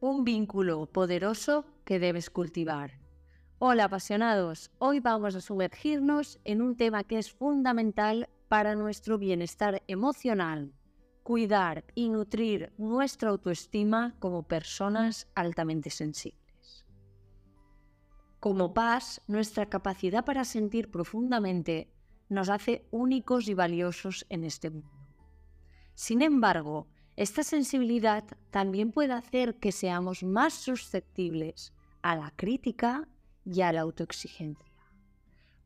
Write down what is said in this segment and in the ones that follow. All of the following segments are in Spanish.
un vínculo poderoso que debes cultivar. Hola apasionados, hoy vamos a sumergirnos en un tema que es fundamental para nuestro bienestar emocional, cuidar y nutrir nuestra autoestima como personas altamente sensibles. Como paz, nuestra capacidad para sentir profundamente nos hace únicos y valiosos en este mundo. Sin embargo, esta sensibilidad también puede hacer que seamos más susceptibles a la crítica y a la autoexigencia.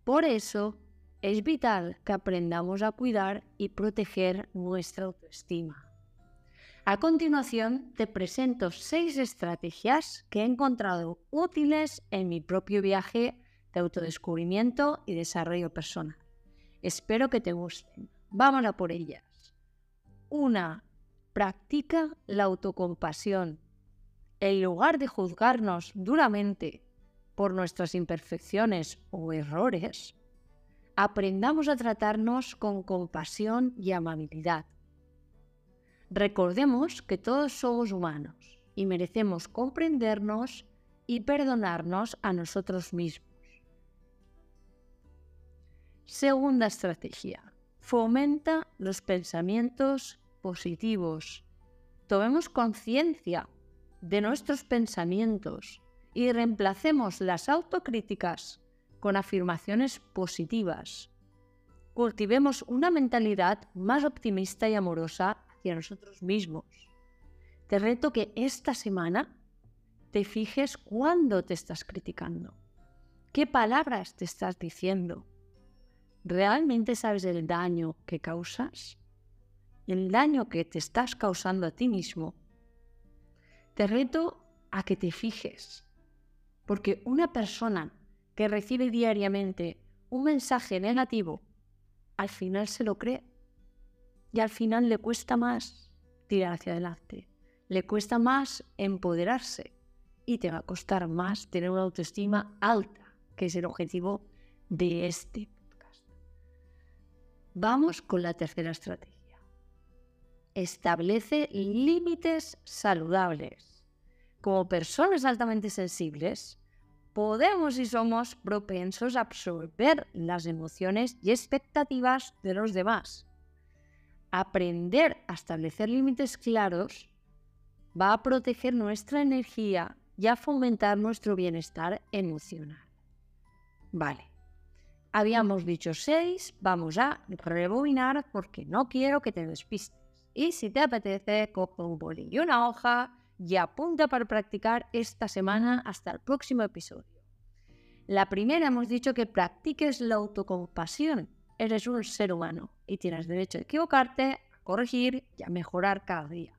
Por eso, es vital que aprendamos a cuidar y proteger nuestra autoestima. A continuación, te presento seis estrategias que he encontrado útiles en mi propio viaje de autodescubrimiento y desarrollo personal. Espero que te gusten. Vamos a por ellas. Una Practica la autocompasión. En lugar de juzgarnos duramente por nuestras imperfecciones o errores, aprendamos a tratarnos con compasión y amabilidad. Recordemos que todos somos humanos y merecemos comprendernos y perdonarnos a nosotros mismos. Segunda estrategia. Fomenta los pensamientos positivos. Tomemos conciencia de nuestros pensamientos y reemplacemos las autocríticas con afirmaciones positivas. Cultivemos una mentalidad más optimista y amorosa hacia nosotros mismos. Te reto que esta semana te fijes cuándo te estás criticando, qué palabras te estás diciendo. ¿Realmente sabes el daño que causas? El daño que te estás causando a ti mismo, te reto a que te fijes. Porque una persona que recibe diariamente un mensaje negativo, al final se lo cree. Y al final le cuesta más tirar hacia adelante. Le cuesta más empoderarse. Y te va a costar más tener una autoestima alta, que es el objetivo de este podcast. Vamos con la tercera estrategia establece límites saludables. Como personas altamente sensibles, podemos y somos propensos a absorber las emociones y expectativas de los demás. Aprender a establecer límites claros va a proteger nuestra energía y a fomentar nuestro bienestar emocional. Vale, habíamos dicho seis, vamos a rebobinar porque no quiero que te despistes. Y si te apetece, coge un boli y una hoja y apunta para practicar esta semana hasta el próximo episodio. La primera hemos dicho que practiques la autocompasión. Eres un ser humano y tienes derecho a equivocarte, a corregir y a mejorar cada día.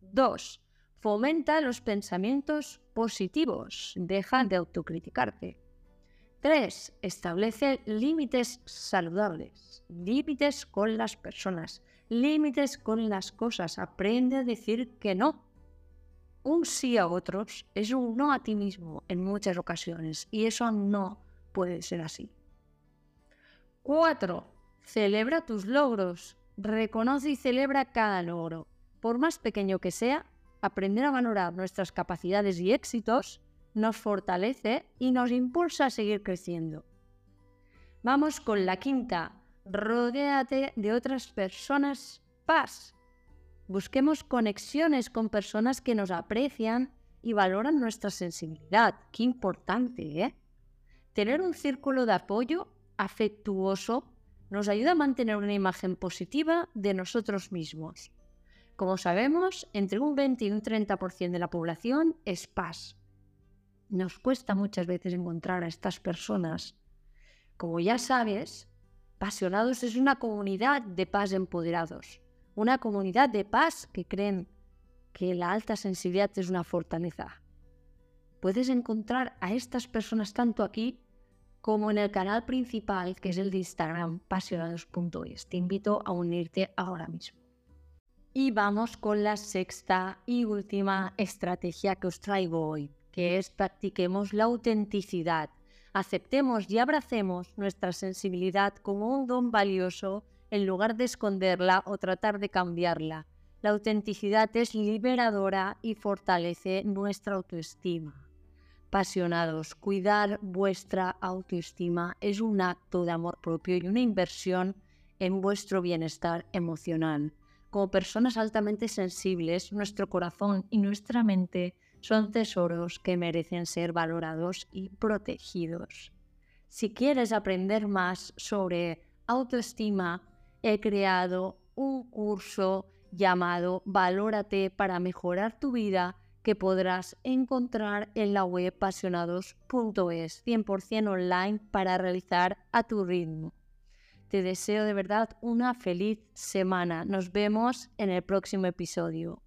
2. Fomenta los pensamientos positivos. Deja de autocriticarte. 3. Establece límites saludables. Límites con las personas límites con las cosas, aprende a decir que no. Un sí a otros es un no a ti mismo en muchas ocasiones y eso no puede ser así. 4. Celebra tus logros. Reconoce y celebra cada logro. Por más pequeño que sea, aprender a valorar nuestras capacidades y éxitos nos fortalece y nos impulsa a seguir creciendo. Vamos con la quinta rodéate de otras personas paz. Busquemos conexiones con personas que nos aprecian y valoran nuestra sensibilidad. Qué importante, ¿eh? Tener un círculo de apoyo afectuoso nos ayuda a mantener una imagen positiva de nosotros mismos. Como sabemos, entre un 20 y un 30% de la población es paz. Nos cuesta muchas veces encontrar a estas personas. Como ya sabes, Pasionados es una comunidad de paz empoderados, una comunidad de paz que creen que la alta sensibilidad es una fortaleza. Puedes encontrar a estas personas tanto aquí como en el canal principal que es el de Instagram pasionados.es. Te invito a unirte ahora mismo. Y vamos con la sexta y última estrategia que os traigo hoy, que es practiquemos la autenticidad aceptemos y abracemos nuestra sensibilidad como un don valioso en lugar de esconderla o tratar de cambiarla. La autenticidad es liberadora y fortalece nuestra autoestima. Pasionados, cuidar vuestra autoestima es un acto de amor propio y una inversión en vuestro bienestar emocional. Como personas altamente sensibles, nuestro corazón y nuestra mente son tesoros que merecen ser valorados y protegidos. Si quieres aprender más sobre autoestima, he creado un curso llamado Valórate para mejorar tu vida que podrás encontrar en la web pasionados.es 100% online para realizar a tu ritmo. Te deseo de verdad una feliz semana. Nos vemos en el próximo episodio.